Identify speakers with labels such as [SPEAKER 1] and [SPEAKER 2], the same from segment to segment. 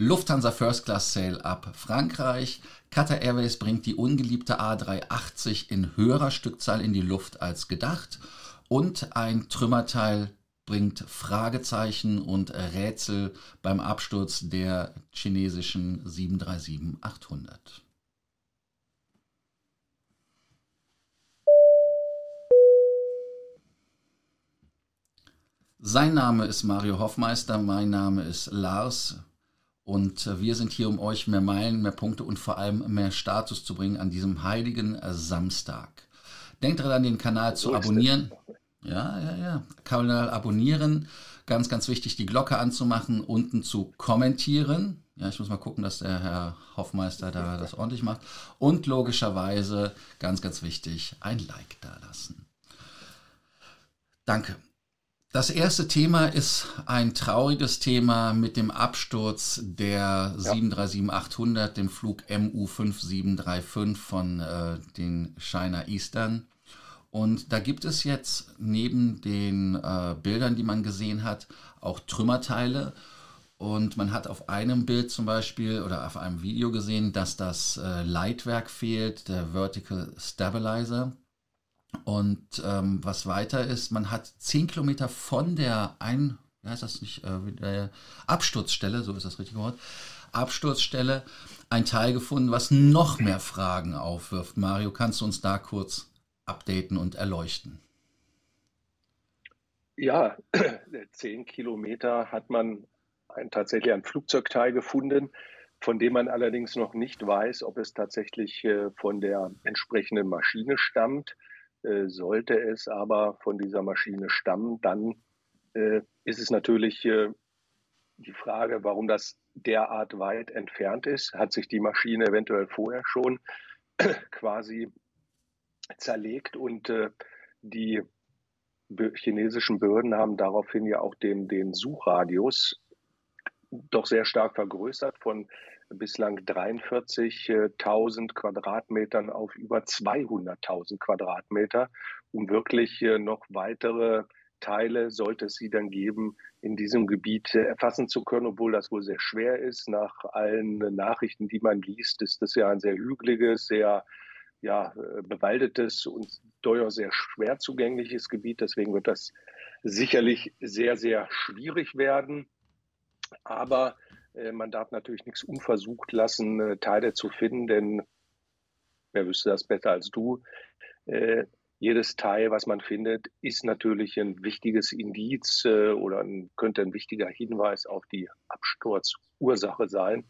[SPEAKER 1] Lufthansa First Class Sale ab Frankreich. Qatar Airways bringt die ungeliebte A380 in höherer Stückzahl in die Luft als gedacht. Und ein Trümmerteil bringt Fragezeichen und Rätsel beim Absturz der chinesischen 737-800. Sein Name ist Mario Hoffmeister, mein Name ist Lars und wir sind hier, um euch mehr Meilen, mehr Punkte und vor allem mehr Status zu bringen an diesem heiligen Samstag. Denkt daran, den Kanal zu abonnieren. Ja, ja, ja. Kanal abonnieren. Ganz, ganz wichtig, die Glocke anzumachen, unten zu kommentieren. Ja, ich muss mal gucken, dass der Herr Hoffmeister da das ordentlich macht. Und logischerweise, ganz, ganz wichtig, ein Like da lassen. Danke. Das erste Thema ist ein trauriges Thema mit dem Absturz der ja. 737-800, dem Flug MU5735 von äh, den China Eastern. Und da gibt es jetzt neben den äh, Bildern, die man gesehen hat, auch Trümmerteile. Und man hat auf einem Bild zum Beispiel oder auf einem Video gesehen, dass das äh, Leitwerk fehlt, der Vertical Stabilizer. Und ähm, was weiter ist, man hat zehn Kilometer von der ein, wie heißt das nicht, äh, Absturzstelle, so ist das richtige Wort, Absturzstelle, ein Teil gefunden, was noch mehr Fragen aufwirft. Mario, kannst du uns da kurz updaten und erleuchten?
[SPEAKER 2] Ja, zehn Kilometer hat man ein, tatsächlich ein Flugzeugteil gefunden, von dem man allerdings noch nicht weiß, ob es tatsächlich äh, von der entsprechenden Maschine stammt. Äh, sollte es aber von dieser Maschine stammen, dann äh, ist es natürlich äh, die Frage, warum das derart weit entfernt ist. Hat sich die Maschine eventuell vorher schon quasi zerlegt und die chinesischen Behörden haben daraufhin ja auch den, den Suchradius doch sehr stark vergrößert von bislang 43.000 Quadratmetern auf über 200.000 Quadratmeter, um wirklich äh, noch weitere Teile, sollte es sie dann geben, in diesem Gebiet äh, erfassen zu können, obwohl das wohl sehr schwer ist. Nach allen Nachrichten, die man liest, ist das ja ein sehr hügeliges, sehr ja, äh, bewaldetes und durchaus sehr schwer zugängliches Gebiet. Deswegen wird das sicherlich sehr, sehr schwierig werden. Aber man darf natürlich nichts unversucht lassen, äh, Teile zu finden, denn wer wüsste das besser als du? Äh, jedes Teil, was man findet, ist natürlich ein wichtiges Indiz oder ein, könnte ein wichtiger Hinweis auf die Absturzursache sein.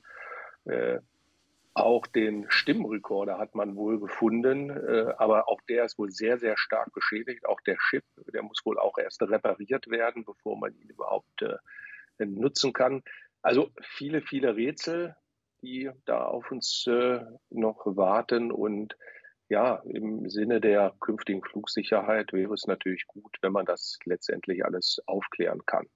[SPEAKER 2] Auch den Stimmrekorder hat man wohl gefunden, aber auch der ist wohl sehr, sehr stark beschädigt. Auch der Chip, der muss wohl auch erst repariert werden, bevor man ihn überhaupt nutzen kann. Also viele, viele Rätsel, die da auf uns äh, noch warten. Und ja, im Sinne der künftigen Flugsicherheit wäre es natürlich gut, wenn man das letztendlich alles aufklären kann.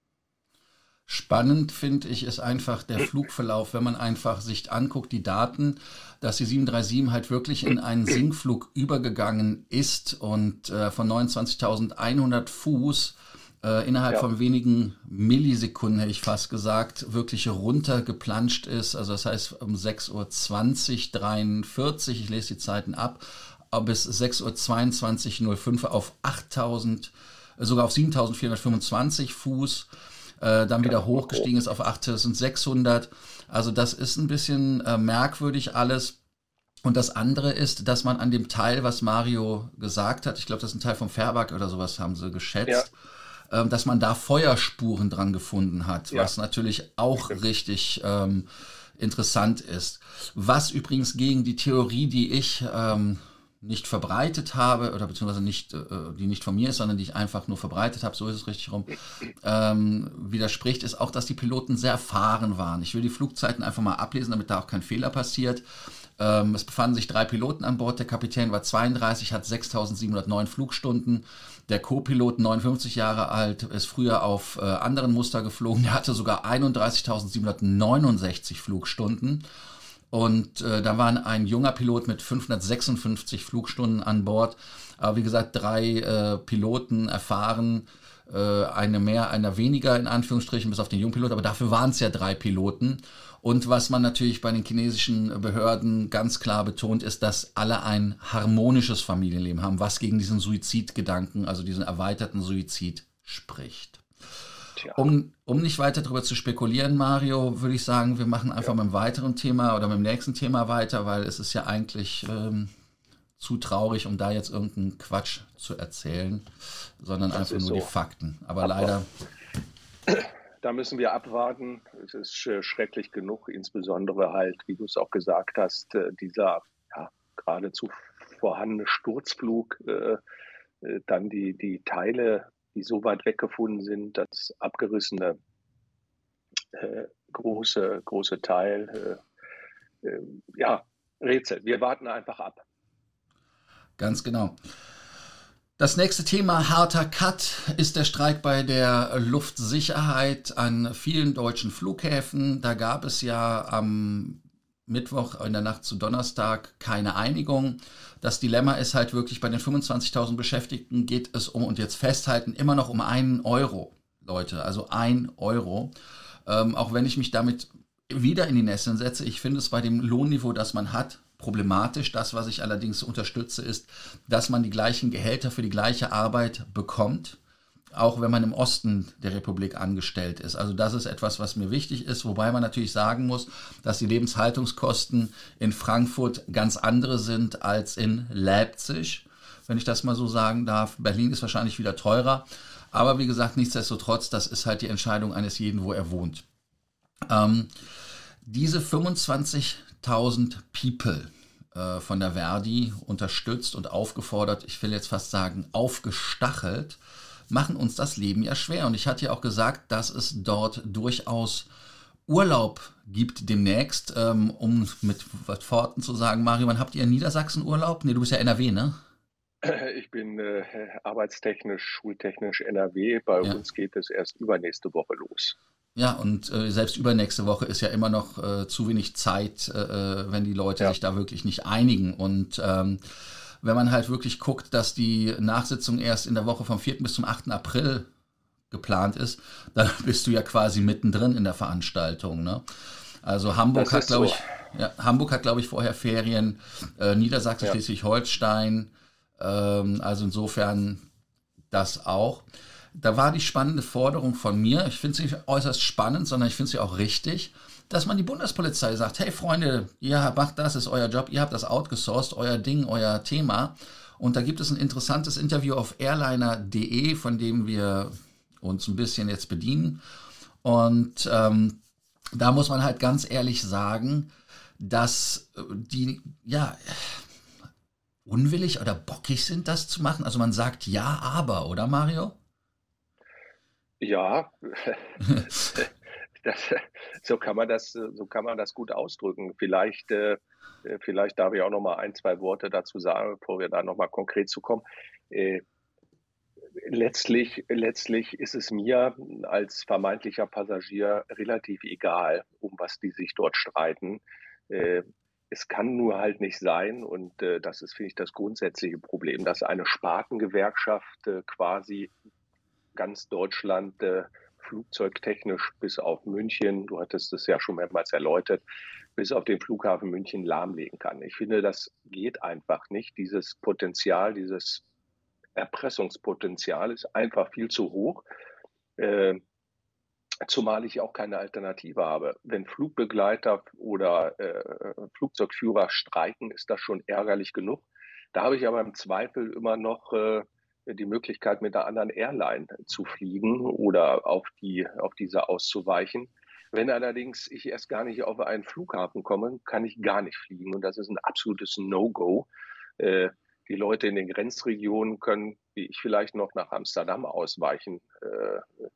[SPEAKER 1] Spannend finde ich ist einfach der Flugverlauf, wenn man einfach sich anguckt, die Daten, dass die 737 halt wirklich in einen Sinkflug übergegangen ist und äh, von 29.100 Fuß äh, innerhalb ja. von wenigen Millisekunden, hätte ich fast gesagt, wirklich runtergeplanscht ist. Also das heißt um 6.20 Uhr 43, ich lese die Zeiten ab, bis 6.22 Uhr 05 auf 8000, äh, sogar auf 7425 Fuß, äh, dann wieder hochgestiegen ist auf 8600. Also das ist ein bisschen äh, merkwürdig alles. Und das andere ist, dass man an dem Teil, was Mario gesagt hat, ich glaube, das ist ein Teil vom Fairback oder sowas, haben sie geschätzt. Ja ähm, dass man da Feuerspuren dran gefunden hat, ja. was natürlich auch richtig ähm, interessant ist. Was übrigens gegen die Theorie, die ich ähm, nicht verbreitet habe oder beziehungsweise nicht, äh, die nicht von mir ist, sondern die ich einfach nur verbreitet habe, so ist es richtig rum, ähm, widerspricht, ist auch, dass die Piloten sehr erfahren waren. Ich will die Flugzeiten einfach mal ablesen, damit da auch kein Fehler passiert. Ähm, es befanden sich drei Piloten an Bord. Der Kapitän war 32, hat 6709 Flugstunden. Der Co-Pilot, 59 Jahre alt, ist früher auf äh, anderen Muster geflogen. Er hatte sogar 31.769 Flugstunden. Und äh, da war ein junger Pilot mit 556 Flugstunden an Bord. Aber wie gesagt, drei äh, Piloten erfahren äh, eine mehr, einer weniger in Anführungsstrichen, bis auf den Jungpilot, aber dafür waren es ja drei Piloten. Und was man natürlich bei den chinesischen Behörden ganz klar betont, ist, dass alle ein harmonisches Familienleben haben, was gegen diesen Suizidgedanken, also diesen erweiterten Suizid spricht. Um, um nicht weiter darüber zu spekulieren, Mario, würde ich sagen, wir machen einfach ja. mit einem weiteren Thema oder mit dem nächsten Thema weiter, weil es ist ja eigentlich ähm, zu traurig, um da jetzt irgendeinen Quatsch zu erzählen, sondern das einfach nur so. die Fakten. Aber leider.
[SPEAKER 2] Da müssen wir abwarten. Es ist schrecklich genug, insbesondere halt, wie du es auch gesagt hast, äh, dieser ja, geradezu vorhandene Sturzflug, äh, äh, dann die, die Teile, die so weit weggefunden sind, das abgerissene äh, große, große Teil. Äh, äh, ja, Rätsel. Wir warten einfach ab.
[SPEAKER 1] Ganz genau. Das nächste Thema, harter Cut, ist der Streik bei der Luftsicherheit an vielen deutschen Flughäfen. Da gab es ja am Mittwoch in der Nacht zu Donnerstag keine Einigung. Das Dilemma ist halt wirklich, bei den 25.000 Beschäftigten geht es um, und jetzt festhalten, immer noch um einen Euro, Leute. Also ein Euro. Ähm, auch wenn ich mich damit wieder in die Nesseln setze, ich finde es bei dem Lohnniveau, das man hat, problematisch. Das, was ich allerdings unterstütze, ist, dass man die gleichen Gehälter für die gleiche Arbeit bekommt, auch wenn man im Osten der Republik angestellt ist. Also das ist etwas, was mir wichtig ist, wobei man natürlich sagen muss, dass die Lebenshaltungskosten in Frankfurt ganz andere sind als in Leipzig, wenn ich das mal so sagen darf. Berlin ist wahrscheinlich wieder teurer. Aber wie gesagt, nichtsdestotrotz, das ist halt die Entscheidung eines jeden, wo er wohnt. Ähm, diese 25.000 People äh, von der Verdi unterstützt und aufgefordert, ich will jetzt fast sagen, aufgestachelt, machen uns das Leben ja schwer. Und ich hatte ja auch gesagt, dass es dort durchaus Urlaub gibt demnächst, ähm, um mit Worten zu sagen, Mario, wann habt ihr in Niedersachsen Urlaub? Nee, du bist ja NRW, ne?
[SPEAKER 2] Ich bin äh, arbeitstechnisch, schultechnisch NRW. Bei ja. uns geht es erst übernächste Woche los.
[SPEAKER 1] Ja, und äh, selbst übernächste Woche ist ja immer noch äh, zu wenig Zeit, äh, äh, wenn die Leute ja. sich da wirklich nicht einigen. Und ähm, wenn man halt wirklich guckt, dass die Nachsitzung erst in der Woche vom 4. bis zum 8. April geplant ist, dann bist du ja quasi mittendrin in der Veranstaltung. Ne? Also Hamburg hat, glaube so. ich, ja, Hamburg hat, glaube ich, vorher Ferien, äh, Niedersachsen, ja. Schleswig-Holstein. Ähm, also insofern das auch da war die spannende Forderung von mir, ich finde sie äußerst spannend, sondern ich finde sie auch richtig, dass man die Bundespolizei sagt, hey Freunde, ihr macht das, ist euer Job, ihr habt das outgesourced, euer Ding, euer Thema. Und da gibt es ein interessantes Interview auf airliner.de, von dem wir uns ein bisschen jetzt bedienen. Und ähm, da muss man halt ganz ehrlich sagen, dass die, ja, unwillig oder bockig sind, das zu machen. Also man sagt ja, aber, oder Mario?
[SPEAKER 2] Ja, das, so kann man das, so kann man das gut ausdrücken. Vielleicht, äh, vielleicht darf ich auch noch mal ein, zwei Worte dazu sagen, bevor wir da noch mal konkret zu kommen. Äh, letztlich, letztlich ist es mir als vermeintlicher Passagier relativ egal, um was die sich dort streiten. Äh, es kann nur halt nicht sein, und äh, das ist, finde ich, das grundsätzliche Problem, dass eine Spartengewerkschaft äh, quasi ganz Deutschland äh, flugzeugtechnisch bis auf München, du hattest es ja schon mehrmals erläutert, bis auf den Flughafen München lahmlegen kann. Ich finde, das geht einfach nicht. Dieses Potenzial, dieses Erpressungspotenzial ist einfach viel zu hoch. Äh, zumal ich auch keine Alternative habe. Wenn Flugbegleiter oder äh, Flugzeugführer streiken, ist das schon ärgerlich genug. Da habe ich aber im Zweifel immer noch äh, die Möglichkeit, mit einer anderen Airline zu fliegen oder auf, die, auf diese auszuweichen. Wenn allerdings ich erst gar nicht auf einen Flughafen komme, kann ich gar nicht fliegen. Und das ist ein absolutes No-Go. Äh, die Leute in den Grenzregionen können, wie ich vielleicht noch nach Amsterdam ausweichen, äh,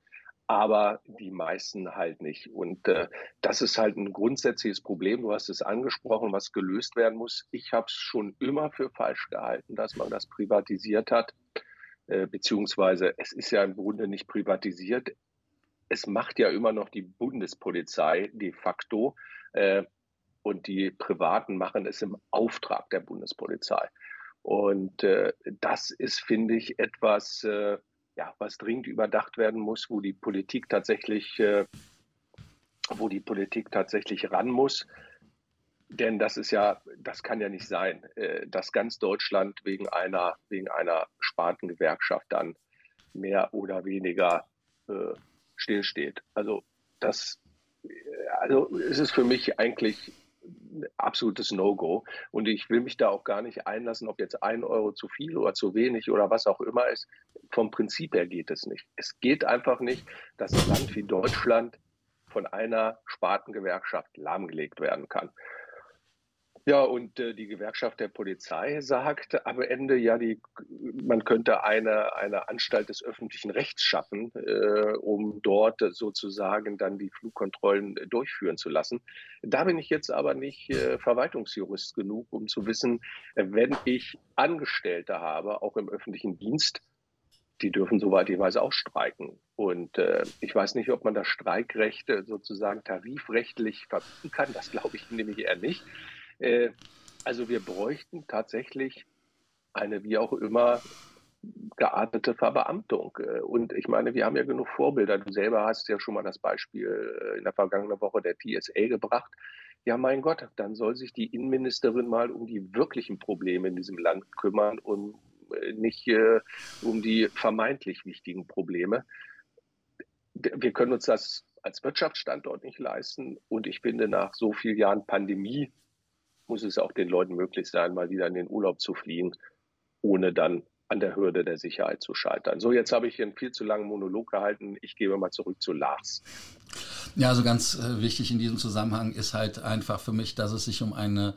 [SPEAKER 2] aber die meisten halt nicht. Und äh, das ist halt ein grundsätzliches Problem. Du hast es angesprochen, was gelöst werden muss. Ich habe es schon immer für falsch gehalten, dass man das privatisiert hat. Äh, beziehungsweise es ist ja im Grunde nicht privatisiert. Es macht ja immer noch die Bundespolizei de facto äh, und die Privaten machen es im Auftrag der Bundespolizei. Und äh, das ist, finde ich, etwas, äh, ja, was dringend überdacht werden muss, wo die Politik tatsächlich, äh, wo die Politik tatsächlich ran muss. Denn das ist ja, das kann ja nicht sein, äh, dass ganz Deutschland wegen einer, wegen einer Spartengewerkschaft dann mehr oder weniger äh, stillsteht. Also das, äh, also es ist für mich eigentlich ein absolutes No-Go. Und ich will mich da auch gar nicht einlassen, ob jetzt ein Euro zu viel oder zu wenig oder was auch immer ist. Vom Prinzip her geht es nicht. Es geht einfach nicht, dass ein Land wie Deutschland von einer Spartengewerkschaft lahmgelegt werden kann. Ja, und äh, die Gewerkschaft der Polizei sagt am Ende, ja, die, man könnte eine, eine Anstalt des öffentlichen Rechts schaffen, äh, um dort sozusagen dann die Flugkontrollen durchführen zu lassen. Da bin ich jetzt aber nicht äh, Verwaltungsjurist genug, um zu wissen, wenn ich Angestellte habe, auch im öffentlichen Dienst, die dürfen, soweit ich weiß, auch streiken. Und äh, ich weiß nicht, ob man das Streikrecht sozusagen tarifrechtlich verbieten kann. Das glaube ich nämlich eher nicht. Äh, also wir bräuchten tatsächlich eine wie auch immer geartete Verbeamtung. Äh, und ich meine, wir haben ja genug Vorbilder. Du selber hast ja schon mal das Beispiel äh, in der vergangenen Woche der TSA gebracht. Ja, mein Gott, dann soll sich die Innenministerin mal um die wirklichen Probleme in diesem Land kümmern und nicht äh, um die vermeintlich wichtigen Probleme. Wir können uns das als Wirtschaftsstandort nicht leisten. Und ich finde, nach so vielen Jahren Pandemie muss es auch den Leuten möglich sein, mal wieder in den Urlaub zu fliegen, ohne dann an der Hürde der Sicherheit zu scheitern. So, jetzt habe ich hier einen viel zu langen Monolog gehalten. Ich gebe mal zurück zu Lars.
[SPEAKER 1] Ja, also ganz äh, wichtig in diesem Zusammenhang ist halt einfach für mich, dass es sich um eine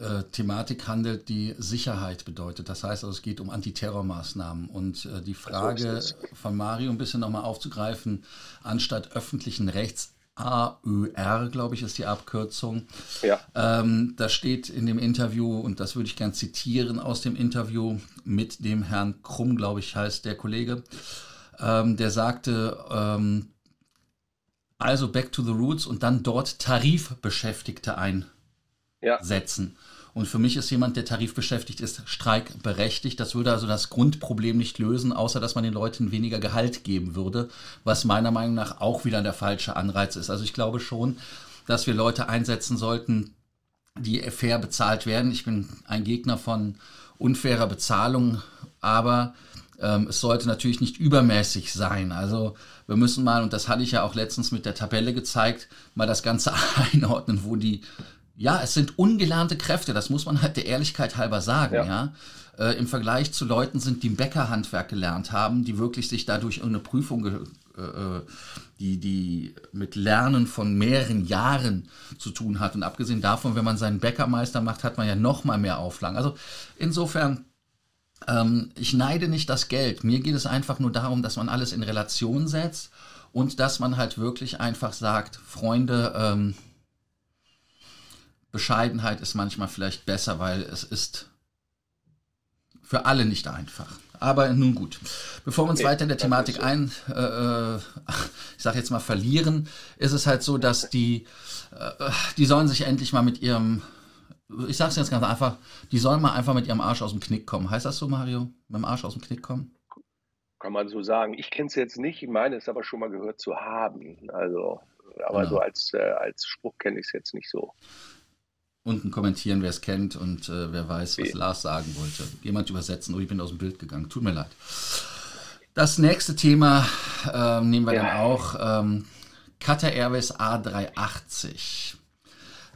[SPEAKER 1] äh, Thematik handelt, die Sicherheit bedeutet. Das heißt also, es geht um Antiterrormaßnahmen. Und äh, die Frage von Mario ein bisschen nochmal aufzugreifen, anstatt öffentlichen Rechts AÖR, glaube ich, ist die Abkürzung. Ja. Ähm, da steht in dem Interview, und das würde ich gern zitieren aus dem Interview mit dem Herrn Krumm, glaube ich, heißt der Kollege, ähm, der sagte, ähm, also back to the roots und dann dort Tarifbeschäftigte einsetzen. Ja. Und für mich ist jemand, der tarifbeschäftigt ist, streikberechtigt. Das würde also das Grundproblem nicht lösen, außer dass man den Leuten weniger Gehalt geben würde, was meiner Meinung nach auch wieder der falsche Anreiz ist. Also ich glaube schon, dass wir Leute einsetzen sollten, die fair bezahlt werden. Ich bin ein Gegner von unfairer Bezahlung, aber ähm, es sollte natürlich nicht übermäßig sein. Also wir müssen mal, und das hatte ich ja auch letztens mit der Tabelle gezeigt, mal das Ganze einordnen, wo die ja, es sind ungelernte Kräfte, das muss man halt der Ehrlichkeit halber sagen, ja. ja? Äh, Im Vergleich zu Leuten sind, die im Bäckerhandwerk gelernt haben, die wirklich sich dadurch eine Prüfung, äh, äh, die, die mit Lernen von mehreren Jahren zu tun hat. Und abgesehen davon, wenn man seinen Bäckermeister macht, hat man ja noch mal mehr Auflagen. Also insofern, ähm, ich neide nicht das Geld. Mir geht es einfach nur darum, dass man alles in Relation setzt und dass man halt wirklich einfach sagt, Freunde, ähm, Bescheidenheit ist manchmal vielleicht besser, weil es ist für alle nicht einfach. Aber nun gut. Bevor wir uns nee, weiter in der Thematik ein, äh, äh ich sage jetzt mal verlieren, ist es halt so, dass die, äh, die sollen sich endlich mal mit ihrem, ich sage es jetzt ganz einfach, die sollen mal einfach mit ihrem Arsch aus dem Knick kommen. Heißt das so, Mario? Mit dem Arsch aus dem Knick kommen?
[SPEAKER 2] Kann man so sagen. Ich kenne es jetzt nicht, ich meine es aber schon mal gehört zu haben. Also, aber genau. so als, äh, als Spruch kenne ich es jetzt nicht so.
[SPEAKER 1] Unten kommentieren, wer es kennt und äh, wer weiß, was. Lars sagen wollte. Jemand übersetzen, oh, ich bin aus dem Bild gegangen. Tut mir leid. Das nächste Thema äh, nehmen wir ja. dann auch. Ähm, Qatar Airways A380.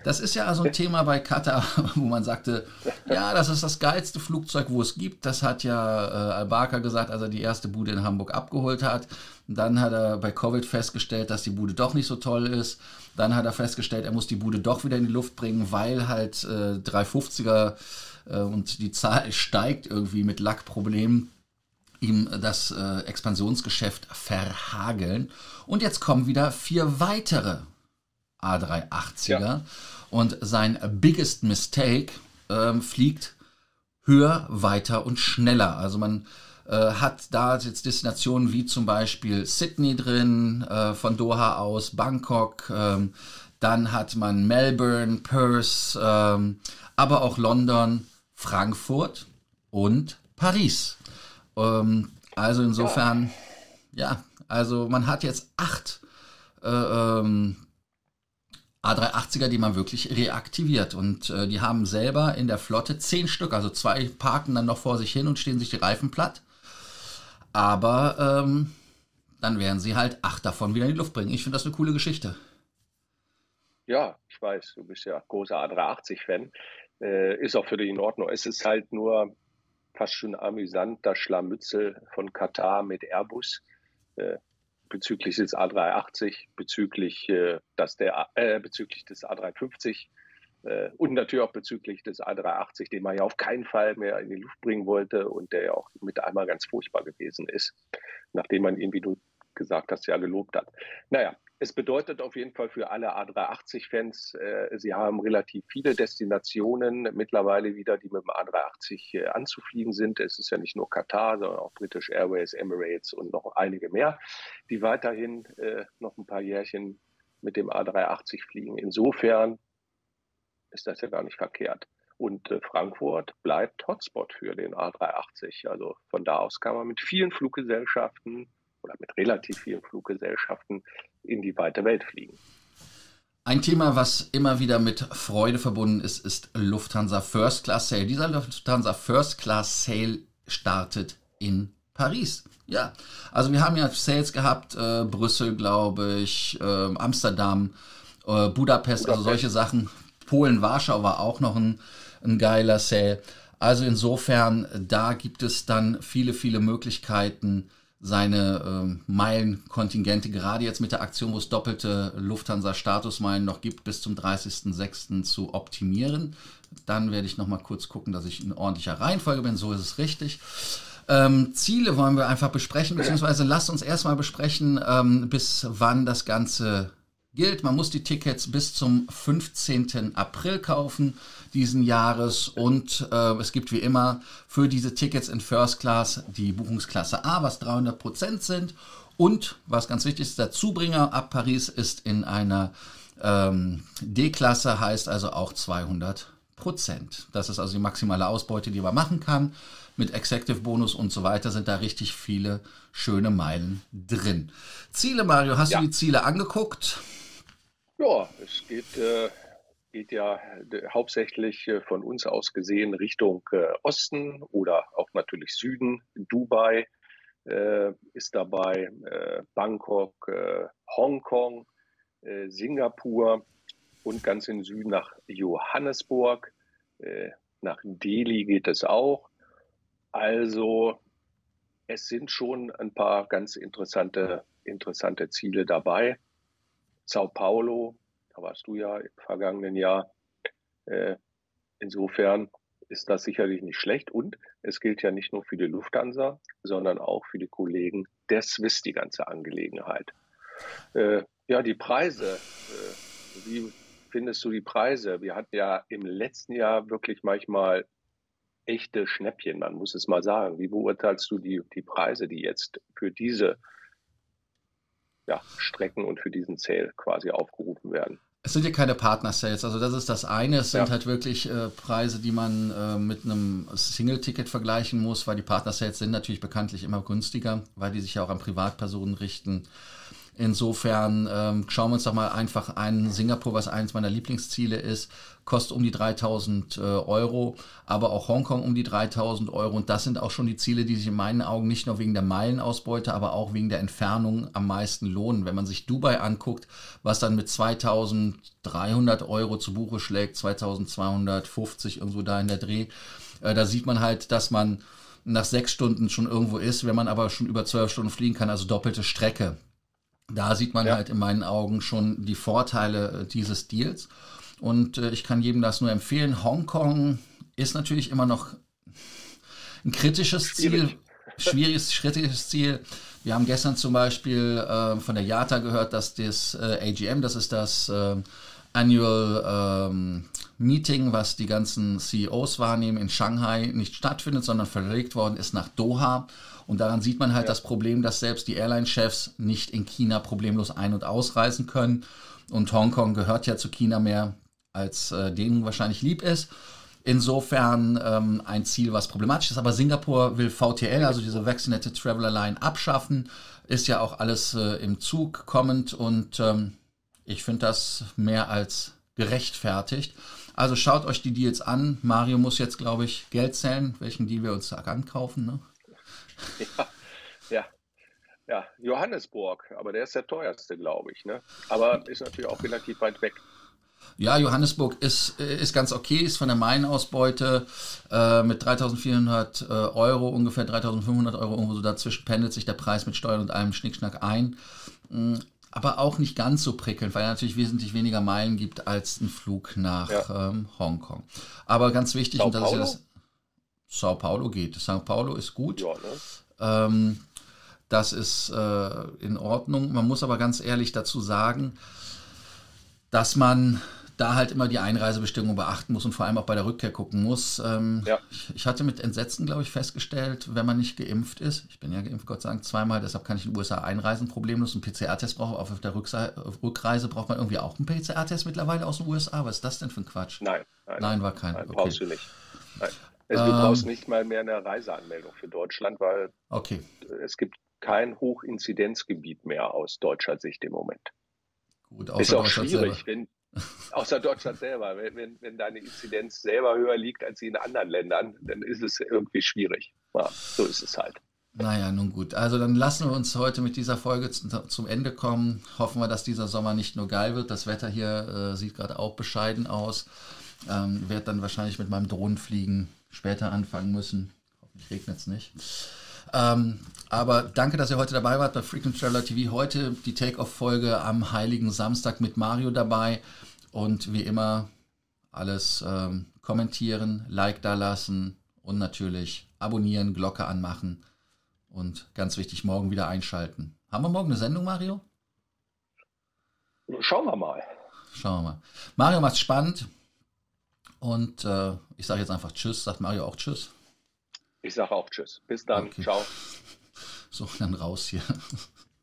[SPEAKER 1] Das ist ja also ein Thema bei Qatar, wo man sagte, ja, das ist das geilste Flugzeug, wo es gibt. Das hat ja äh, Al-Barker gesagt, als er die erste Bude in Hamburg abgeholt hat. Dann hat er bei Covid festgestellt, dass die Bude doch nicht so toll ist. Dann hat er festgestellt, er muss die Bude doch wieder in die Luft bringen, weil halt äh, 350er äh, und die Zahl steigt irgendwie mit Lackproblemen ihm das äh, Expansionsgeschäft verhageln. Und jetzt kommen wieder vier weitere A380er. Ja. Und sein biggest mistake ähm, fliegt höher, weiter und schneller. Also man äh, hat da jetzt Destinationen wie zum Beispiel Sydney drin, äh, von Doha aus, Bangkok, ähm, dann hat man Melbourne, Perth, ähm, aber auch London, Frankfurt und Paris. Ähm, Also insofern, ja, ja also man hat jetzt acht äh, ähm, A380er, die man wirklich reaktiviert. Und äh, die haben selber in der Flotte zehn Stück, also zwei parken dann noch vor sich hin und stehen sich die Reifen platt. Aber ähm, dann werden sie halt acht davon wieder in die Luft bringen. Ich finde das eine coole Geschichte.
[SPEAKER 2] Ja, ich weiß, du bist ja großer A380-Fan. Äh, ist auch für dich in Ordnung. Es ist halt nur fast schon amüsant, das Schlammützel von Katar mit Airbus. Äh, bezüglich des A380, bezüglich, äh, dass der, äh, bezüglich des A350 äh, und natürlich auch bezüglich des A380, den man ja auf keinen Fall mehr in die Luft bringen wollte und der ja auch mit einmal ganz furchtbar gewesen ist, nachdem man ihn, wie du gesagt hast, ja gelobt hat. Naja, es bedeutet auf jeden Fall für alle A380-Fans, äh, sie haben relativ viele Destinationen mittlerweile wieder, die mit dem A380 äh, anzufliegen sind. Es ist ja nicht nur Katar, sondern auch British Airways, Emirates und noch einige mehr, die weiterhin äh, noch ein paar Jährchen mit dem A380 fliegen. Insofern ist das ja gar nicht verkehrt. Und äh, Frankfurt bleibt Hotspot für den A380. Also von da aus kann man mit vielen Fluggesellschaften oder mit relativ vielen Fluggesellschaften in die weite Welt fliegen.
[SPEAKER 1] Ein Thema, was immer wieder mit Freude verbunden ist, ist Lufthansa First Class Sale. Dieser Lufthansa First Class Sale startet in Paris. Ja, also wir haben ja Sales gehabt, äh, Brüssel, glaube ich, äh, Amsterdam, äh, Budapest, Budapest, also solche Sachen. Polen, Warschau war auch noch ein, ein geiler Sale. Also insofern, da gibt es dann viele, viele Möglichkeiten, seine ähm, Meilenkontingente, gerade jetzt mit der Aktion, wo es doppelte Lufthansa-Statusmeilen noch gibt, bis zum 30.06. zu optimieren. Dann werde ich nochmal kurz gucken, dass ich in ordentlicher Reihenfolge bin. So ist es richtig. Ähm, Ziele wollen wir einfach besprechen, beziehungsweise lasst uns erstmal besprechen, ähm, bis wann das Ganze gilt. Man muss die Tickets bis zum 15. April kaufen diesen Jahres und äh, es gibt wie immer für diese Tickets in First Class die Buchungsklasse A, was 300 Prozent sind und was ganz wichtig ist, der Zubringer ab Paris ist in einer ähm, D-Klasse, heißt also auch 200 Prozent. Das ist also die maximale Ausbeute, die man machen kann. Mit Executive Bonus und so weiter sind da richtig viele schöne Meilen drin. Ziele, Mario, hast ja. du die Ziele angeguckt?
[SPEAKER 2] Ja, es geht, äh, geht ja äh, hauptsächlich äh, von uns aus gesehen Richtung äh, Osten oder auch natürlich Süden. Dubai äh, ist dabei, äh, Bangkok, Hongkong, Singapur und ganz im Süden nach Johannesburg. nach Delhi geht es auch. Also es sind schon ein paar ganz interessante, interessante Ziele dabei. Sao Paulo, da warst du ja im vergangenen Jahr. Äh, insofern ist das sicherlich nicht schlecht. Und es gilt ja nicht nur für die Lufthansa, sondern auch für die Kollegen der Swiss die ganze Angelegenheit. Äh, ja, die Preise. Äh, wie findest du die Preise? Wir hatten ja im letzten Jahr wirklich manchmal echte Schnäppchen, man muss es mal sagen. Wie beurteilst du die, die Preise, die jetzt für diese ja, Strecken und für diesen Sale quasi aufgerufen werden.
[SPEAKER 1] Es sind ja keine Partner-Sales, also das ist das eine. Es sind ja. halt wirklich äh, Preise, die man äh, mit einem Single-Ticket vergleichen muss, weil die Partner-Sales sind natürlich bekanntlich immer günstiger, weil die sich ja auch an Privatpersonen richten. Insofern ähm, schauen wir uns doch mal einfach ein. Singapur, was eines meiner Lieblingsziele ist, kostet um die 3000 äh, Euro, aber auch Hongkong um die 3000 Euro. Und das sind auch schon die Ziele, die sich in meinen Augen nicht nur wegen der Meilenausbeute, aber auch wegen der Entfernung am meisten lohnen. Wenn man sich Dubai anguckt, was dann mit 2300 Euro zu Buche schlägt, 2250 irgendwo da in der Dreh, äh, da sieht man halt, dass man nach sechs Stunden schon irgendwo ist, wenn man aber schon über zwölf Stunden fliegen kann, also doppelte Strecke. Da sieht man ja. halt in meinen Augen schon die Vorteile äh, dieses Deals. Und äh, ich kann jedem das nur empfehlen. Hongkong ist natürlich immer noch ein kritisches Schwierig. Ziel, schwieriges, kritisches Ziel. Wir haben gestern zum Beispiel äh, von der JATA gehört, dass das äh, AGM, das ist das äh, Annual ähm, Meeting, was die ganzen CEOs wahrnehmen, in Shanghai nicht stattfindet, sondern verlegt worden ist nach Doha. Und daran sieht man halt ja. das Problem, dass selbst die Airline-Chefs nicht in China problemlos ein- und ausreisen können. Und Hongkong gehört ja zu China mehr, als äh, denen wahrscheinlich lieb ist. Insofern ähm, ein Ziel, was problematisch ist. Aber Singapur will VTL, also diese Vaccinated Traveler Line, abschaffen. Ist ja auch alles äh, im Zug kommend und ähm, ich finde das mehr als gerechtfertigt. Also schaut euch die Deals an. Mario muss jetzt, glaube ich, Geld zählen, welchen Deal wir uns ankaufen. Ne?
[SPEAKER 2] Ja, ja. Ja, Johannesburg, aber der ist der teuerste, glaube ich. Ne? Aber ist natürlich auch relativ weit weg.
[SPEAKER 1] Ja, Johannesburg ist, ist ganz okay, ist von der Mainausbeute äh, mit 3400 äh, Euro, ungefähr 3500 Euro, irgendwo so dazwischen pendelt sich der Preis mit Steuern und allem Schnickschnack ein. Mm, aber auch nicht ganz so prickelnd, weil er natürlich wesentlich weniger Meilen gibt als ein Flug nach ja. ähm, Hongkong. Aber ganz wichtig,
[SPEAKER 2] Sao
[SPEAKER 1] und das
[SPEAKER 2] Paulo?
[SPEAKER 1] ist ja das. Sao Paulo geht. Sao Paulo ist gut.
[SPEAKER 2] Ja, ne?
[SPEAKER 1] Ähm, das ist äh, in Ordnung. Man muss aber ganz ehrlich dazu sagen, dass man da halt immer die Einreisebestimmungen beachten muss und vor allem auch bei der Rückkehr gucken muss. Ähm,
[SPEAKER 2] Ja.
[SPEAKER 1] ich, ich hatte mit Entsetzen, glaube ich, festgestellt, wenn man nicht geimpft ist, ich bin ja geimpft, Gott sei Dank, zweimal, deshalb kann ich in die USA einreisen, problemlos. Einen PCR-Test brauche auf der Rückse auf Rückreise braucht man irgendwie auch einen PCR-Test mittlerweile aus den USA. Was ist das denn für ein Quatsch?
[SPEAKER 2] Nein, nein,
[SPEAKER 1] Nein, war kein.
[SPEAKER 2] nein
[SPEAKER 1] Okay.
[SPEAKER 2] brauchst du nicht. Nein. Also, du
[SPEAKER 1] Ähm.
[SPEAKER 2] brauchst nicht mal mehr eine Reiseanmeldung für Deutschland, weil
[SPEAKER 1] Okay.
[SPEAKER 2] es gibt kein Hochinzidenzgebiet mehr aus deutscher Sicht im Moment.
[SPEAKER 1] Gut,
[SPEAKER 2] Ist
[SPEAKER 1] außer
[SPEAKER 2] auch
[SPEAKER 1] Deutschland
[SPEAKER 2] schwierig,
[SPEAKER 1] selber.
[SPEAKER 2] wenn, außer Deutschland selber. Wenn, wenn, wenn deine Inzidenz selber höher liegt als sie in anderen Ländern, dann ist es irgendwie schwierig. Ja, so ist es halt.
[SPEAKER 1] Naja, nun gut. Also dann lassen wir uns heute mit dieser Folge zu- zum Ende kommen. Hoffen wir, dass dieser Sommer nicht nur geil wird. Das Wetter hier äh, sieht gerade auch bescheiden aus. Ähm, werde dann wahrscheinlich mit meinem Drohnenfliegen später anfangen müssen. Hoffentlich regnet es nicht. Ähm, aber danke, dass ihr heute dabei wart bei Frequent Traveler TV. Heute die Take-Off-Folge am Heiligen Samstag mit Mario dabei. Und wie immer alles ähm, kommentieren, Like da lassen und natürlich abonnieren, Glocke anmachen. Und ganz wichtig, morgen wieder einschalten. Haben wir morgen eine Sendung, Mario?
[SPEAKER 2] Schauen wir mal.
[SPEAKER 1] Schauen wir mal. Mario macht's spannend. Und äh, ich sage jetzt einfach Tschüss. Sagt Mario auch Tschüss?
[SPEAKER 2] Ich sage auch Tschüss. Bis dann.
[SPEAKER 1] Okay.
[SPEAKER 2] Ciao.
[SPEAKER 1] So, dann raus hier.